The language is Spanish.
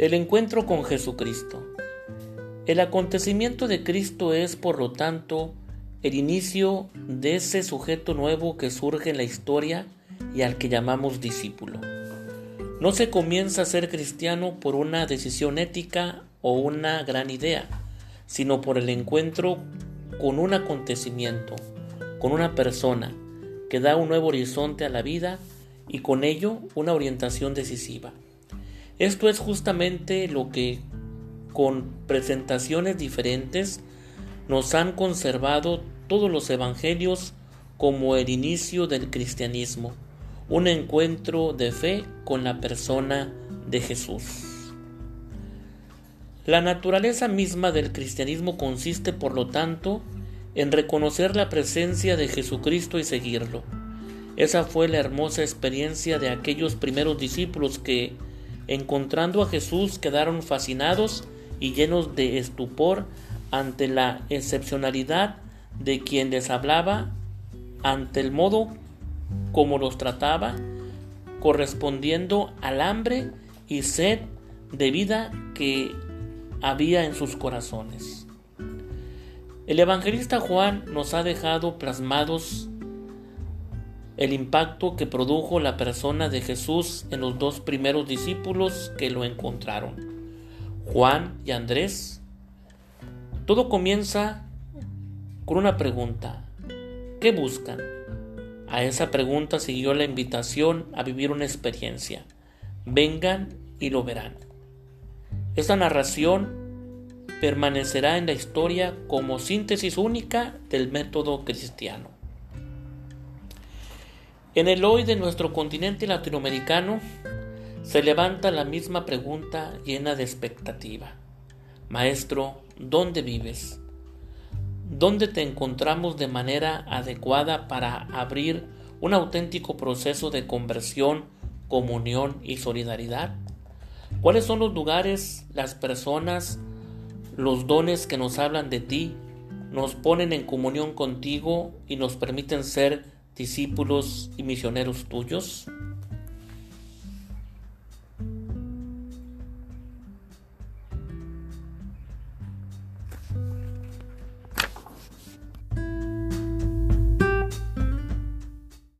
El encuentro con Jesucristo. El acontecimiento de Cristo es, por lo tanto, el inicio de ese sujeto nuevo que surge en la historia y al que llamamos discípulo. No se comienza a ser cristiano por una decisión ética o una gran idea, sino por el encuentro con un acontecimiento, con una persona que da un nuevo horizonte a la vida y con ello una orientación decisiva. Esto es justamente lo que con presentaciones diferentes nos han conservado todos los evangelios como el inicio del cristianismo, un encuentro de fe con la persona de Jesús. La naturaleza misma del cristianismo consiste, por lo tanto, en reconocer la presencia de Jesucristo y seguirlo. Esa fue la hermosa experiencia de aquellos primeros discípulos que, encontrando a Jesús quedaron fascinados y llenos de estupor ante la excepcionalidad de quien les hablaba, ante el modo como los trataba, correspondiendo al hambre y sed de vida que había en sus corazones. El evangelista Juan nos ha dejado plasmados el impacto que produjo la persona de Jesús en los dos primeros discípulos que lo encontraron, Juan y Andrés. Todo comienza con una pregunta. ¿Qué buscan? A esa pregunta siguió la invitación a vivir una experiencia. Vengan y lo verán. Esta narración permanecerá en la historia como síntesis única del método cristiano. En el hoy de nuestro continente latinoamericano se levanta la misma pregunta llena de expectativa. Maestro, ¿dónde vives? ¿Dónde te encontramos de manera adecuada para abrir un auténtico proceso de conversión, comunión y solidaridad? ¿Cuáles son los lugares, las personas, los dones que nos hablan de ti, nos ponen en comunión contigo y nos permiten ser discípulos y misioneros tuyos?